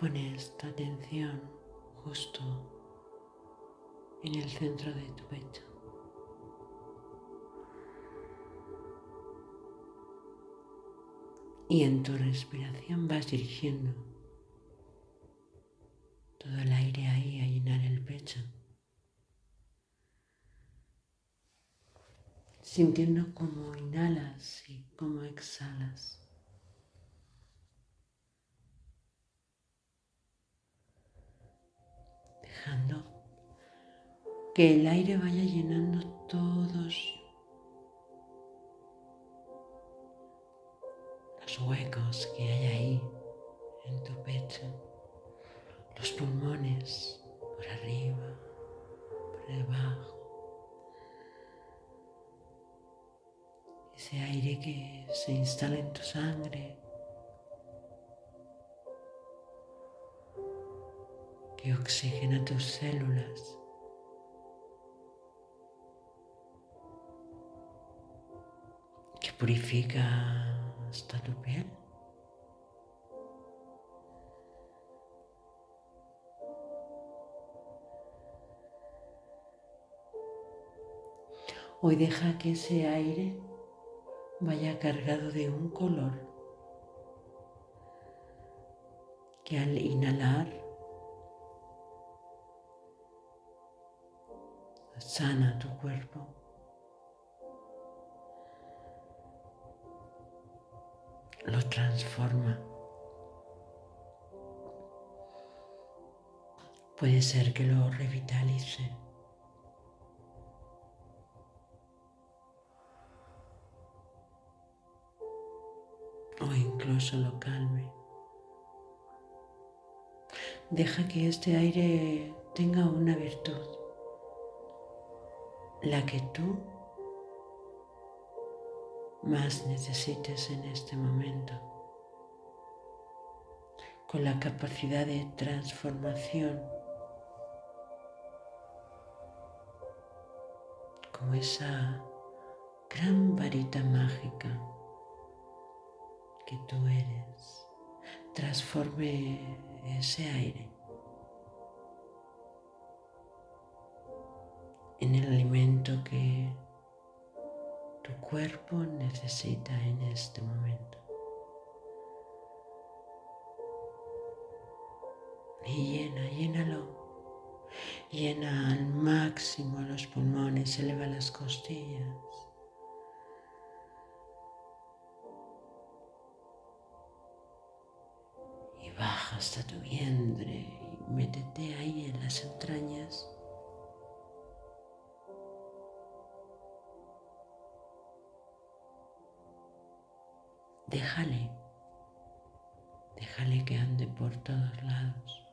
Pones tu atención justo en el centro de tu pecho. Y en tu respiración vas dirigiendo todo el aire ahí a llenar el pecho. Sintiendo cómo inhalas y cómo exhalas. Dejando que el aire vaya llenando todos los huecos que hay ahí en tu pecho, los pulmones por arriba, por debajo. Ese aire que se instala en tu sangre, que oxigena tus células. que purifica hasta tu piel. Hoy deja que ese aire vaya cargado de un color que al inhalar sana tu cuerpo. lo transforma. Puede ser que lo revitalice. O incluso lo calme. Deja que este aire tenga una virtud, la que tú más necesites en este momento, con la capacidad de transformación, como esa gran varita mágica que tú eres, transforme ese aire en el alimento que tu cuerpo necesita en este momento. Y llena, llénalo. Llena al máximo los pulmones, eleva las costillas. Y baja hasta tu vientre y métete ahí en las entrañas. Déjale, déjale que ande por todos lados.